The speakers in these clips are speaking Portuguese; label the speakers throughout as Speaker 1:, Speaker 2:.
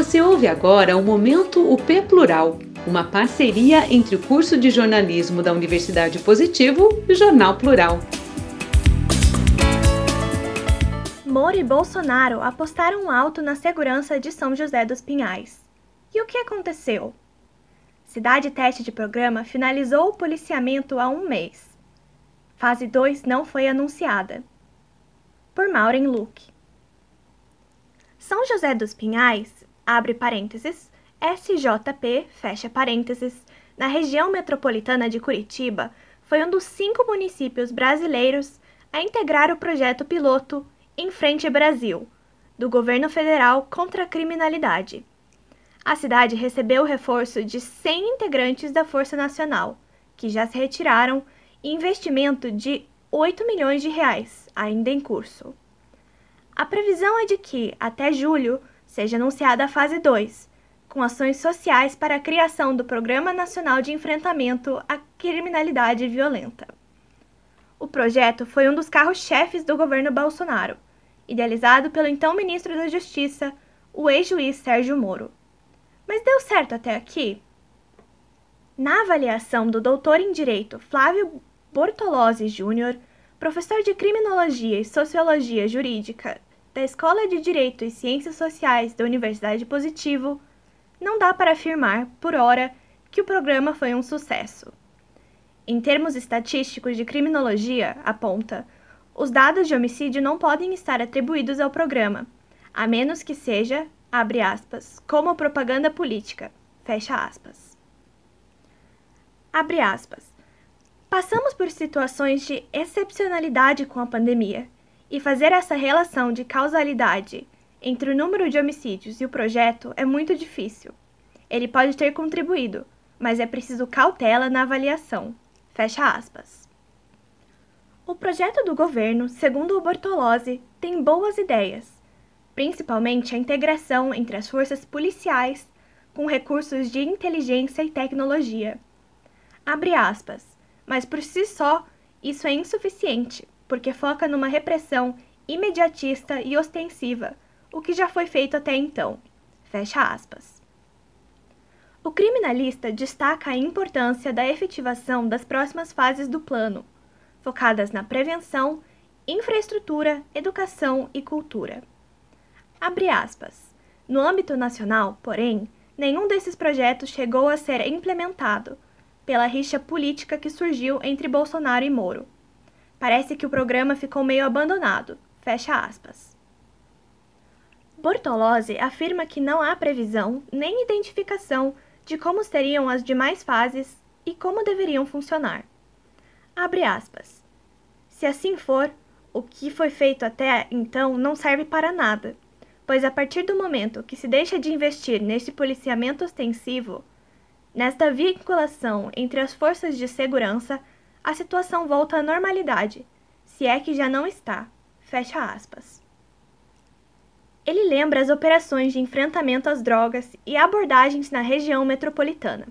Speaker 1: Você ouve agora o Momento UP Plural, uma parceria entre o curso de jornalismo da Universidade Positivo e o Jornal Plural.
Speaker 2: Moro e Bolsonaro apostaram alto na segurança de São José dos Pinhais. E o que aconteceu? Cidade Teste de Programa finalizou o policiamento há um mês. Fase 2 não foi anunciada. Por Maureen Luke. São José dos Pinhais, abre parênteses, SJP, fecha parênteses, na região metropolitana de Curitiba, foi um dos cinco municípios brasileiros a integrar o projeto piloto Em Frente Brasil, do governo federal contra a criminalidade. A cidade recebeu o reforço de 100 integrantes da Força Nacional, que já se retiraram, e investimento de 8 milhões de reais, ainda em curso. A previsão é de que, até julho, seja anunciada a fase 2, com ações sociais para a criação do Programa Nacional de Enfrentamento à Criminalidade Violenta. O projeto foi um dos carros-chefes do governo Bolsonaro, idealizado pelo então ministro da Justiça, o ex-juiz Sérgio Moro. Mas deu certo até aqui? Na avaliação do doutor em Direito Flávio Bortolozzi Júnior, professor de Criminologia e Sociologia Jurídica da Escola de Direito e Ciências Sociais da Universidade Positivo, não dá para afirmar, por hora, que o programa foi um sucesso. Em termos estatísticos de criminologia, aponta, os dados de homicídio não podem estar atribuídos ao programa, a menos que seja, abre aspas, como propaganda política, fecha aspas. Abre aspas. Passamos por situações de excepcionalidade com a pandemia e fazer essa relação de causalidade entre o número de homicídios e o projeto é muito difícil. Ele pode ter contribuído, mas é preciso cautela na avaliação. Fecha aspas. O projeto do governo, segundo o Bortolozzi, tem boas ideias, principalmente a integração entre as forças policiais com recursos de inteligência e tecnologia. Abre aspas, mas por si só isso é insuficiente porque foca numa repressão imediatista e ostensiva, o que já foi feito até então. Fecha aspas. O criminalista destaca a importância da efetivação das próximas fases do plano, focadas na prevenção, infraestrutura, educação e cultura. Abre aspas. No âmbito nacional, porém, nenhum desses projetos chegou a ser implementado, pela rixa política que surgiu entre Bolsonaro e Moro. Parece que o programa ficou meio abandonado. Fecha aspas. Bortolozzi afirma que não há previsão nem identificação de como seriam as demais fases e como deveriam funcionar. Abre aspas. Se assim for, o que foi feito até então não serve para nada, pois a partir do momento que se deixa de investir nesse policiamento ostensivo, nesta vinculação entre as forças de segurança, a situação volta à normalidade, se é que já não está. Fecha aspas. Ele lembra as operações de enfrentamento às drogas e abordagens na região metropolitana.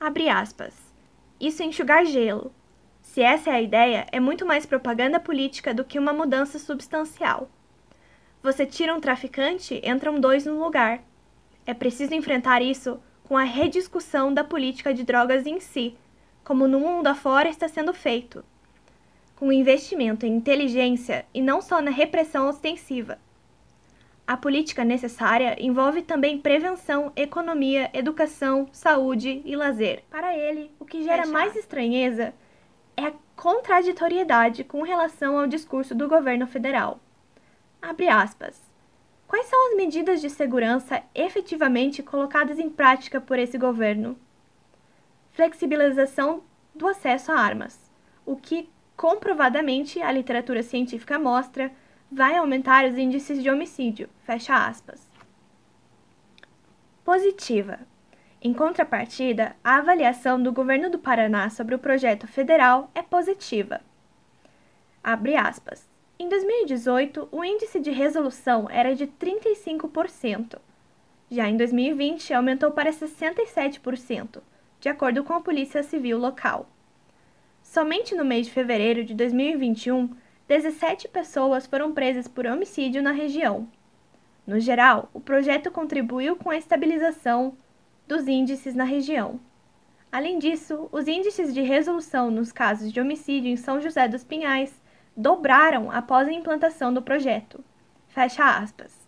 Speaker 2: Abre aspas. Isso é enxugar gelo. Se essa é a ideia, é muito mais propaganda política do que uma mudança substancial. Você tira um traficante, entram dois no lugar. É preciso enfrentar isso com a rediscussão da política de drogas em si, como no mundo afora está sendo feito, com investimento em inteligência e não só na repressão ostensiva. A política necessária envolve também prevenção, economia, educação, saúde e lazer. Para ele, o que gera mais estranheza é a contraditoriedade com relação ao discurso do governo federal. Abre aspas. Quais são as medidas de segurança efetivamente colocadas em prática por esse governo? Flexibilização do acesso a armas, o que comprovadamente a literatura científica mostra vai aumentar os índices de homicídio. Fecha aspas. Positiva. Em contrapartida, a avaliação do governo do Paraná sobre o projeto federal é positiva. Abre aspas. Em 2018, o índice de resolução era de 35%. Já em 2020, aumentou para 67% de acordo com a Polícia Civil local. Somente no mês de fevereiro de 2021, 17 pessoas foram presas por homicídio na região. No geral, o projeto contribuiu com a estabilização dos índices na região. Além disso, os índices de resolução nos casos de homicídio em São José dos Pinhais dobraram após a implantação do projeto. Fecha aspas.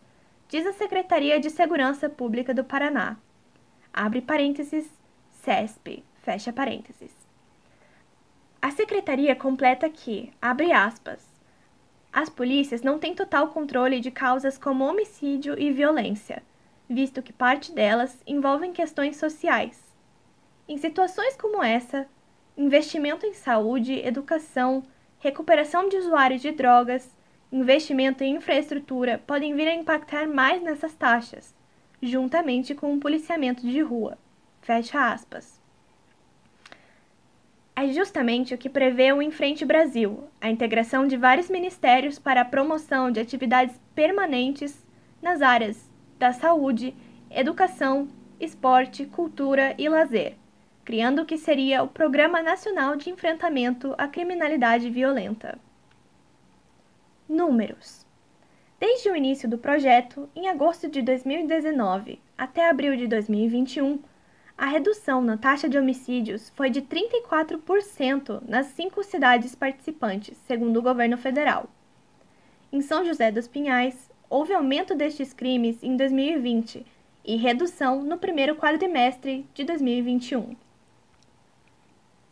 Speaker 2: Diz a Secretaria de Segurança Pública do Paraná. Abre parênteses, CESP, fecha parênteses. A secretaria completa que, abre aspas, as polícias não têm total controle de causas como homicídio e violência, visto que parte delas envolvem questões sociais. Em situações como essa, investimento em saúde, educação, recuperação de usuários de drogas, investimento em infraestrutura podem vir a impactar mais nessas taxas, juntamente com o policiamento de rua. Fecha aspas é justamente o que prevê o Enfrente Brasil, a integração de vários ministérios para a promoção de atividades permanentes nas áreas da saúde, educação, esporte, cultura e lazer, criando o que seria o Programa Nacional de Enfrentamento à Criminalidade Violenta. Números: Desde o início do projeto, em agosto de 2019 até abril de 2021, a redução na taxa de homicídios foi de 34% nas cinco cidades participantes, segundo o governo federal. Em São José dos Pinhais, houve aumento destes crimes em 2020 e redução no primeiro quadrimestre de 2021.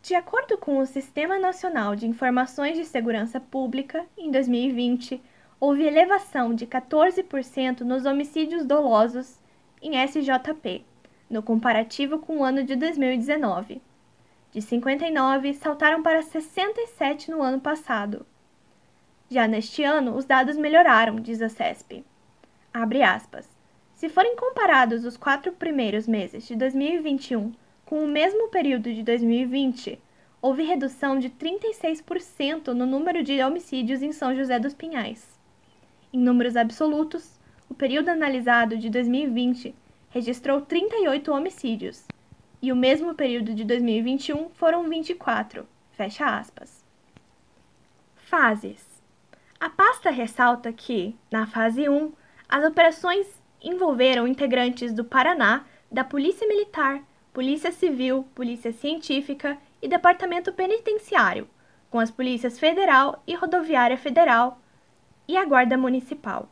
Speaker 2: De acordo com o Sistema Nacional de Informações de Segurança Pública, em 2020, houve elevação de 14% nos homicídios dolosos em SJP, no comparativo com o ano de 2019. De 59, saltaram para 67 no ano passado. Já neste ano, os dados melhoraram, diz a CESP. Abre aspas. Se forem comparados os quatro primeiros meses de 2021 com o mesmo período de 2020, houve redução de 36% no número de homicídios em São José dos Pinhais. Em números absolutos, o período analisado de 2020 registrou 38 homicídios, e o mesmo período de 2021 foram 24. Fecha aspas. Fases. A pasta ressalta que, na fase 1, as operações envolveram integrantes do Paraná, da Polícia Militar, Polícia Civil, Polícia Científica e Departamento Penitenciário, com as polícias Federal e Rodoviária Federal e a Guarda Municipal.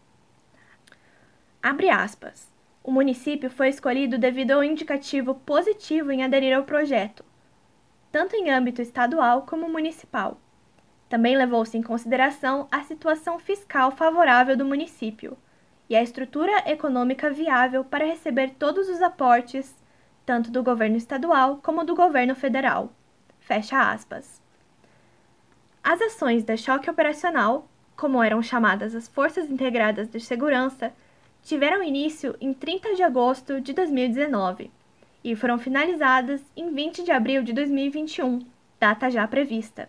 Speaker 2: Abre aspas. O município foi escolhido devido ao indicativo positivo em aderir ao projeto, tanto em âmbito estadual como municipal. Também levou-se em consideração a situação fiscal favorável do município e a estrutura econômica viável para receber todos os aportes, tanto do governo estadual como do governo federal. Fecha aspas. As ações da choque operacional, como eram chamadas as Forças Integradas de Segurança, tiveram início em 30 de agosto de 2019 e foram finalizadas em 20 de abril de 2021, data já prevista.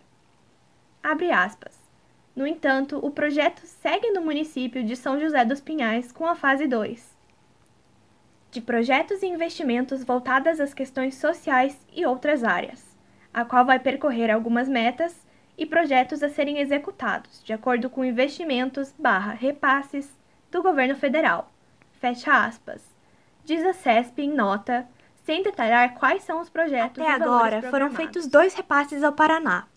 Speaker 2: Abre aspas. No entanto, o projeto segue no município de São José dos Pinhais com a fase 2, de projetos e investimentos voltadas às questões sociais e outras áreas, a qual vai percorrer algumas metas e projetos a serem executados, de acordo com investimentos barra repasses do governo federal. Fecha aspas. Diz a CESP em nota, sem detalhar quais são os projetos.
Speaker 3: Até agora foram feitos dois repasses ao Paraná.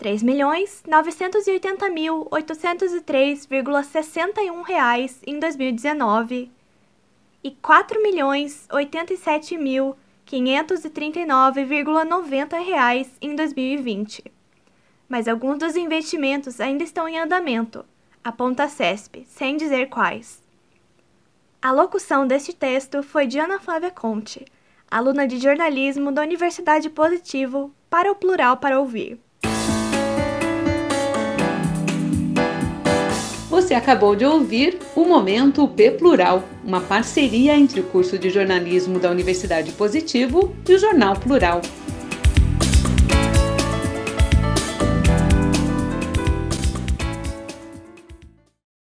Speaker 3: 3.980.803,61 reais em 2019 e 4.087.539,90 reais em 2020. Mas alguns dos investimentos ainda estão em andamento, aponta a CESP, sem dizer quais. A locução deste texto foi de Ana Flávia Conte, aluna de jornalismo da Universidade Positivo, para o Plural para Ouvir.
Speaker 1: Você acabou de ouvir o Momento P Plural, uma parceria entre o curso de jornalismo da Universidade Positivo e o Jornal Plural.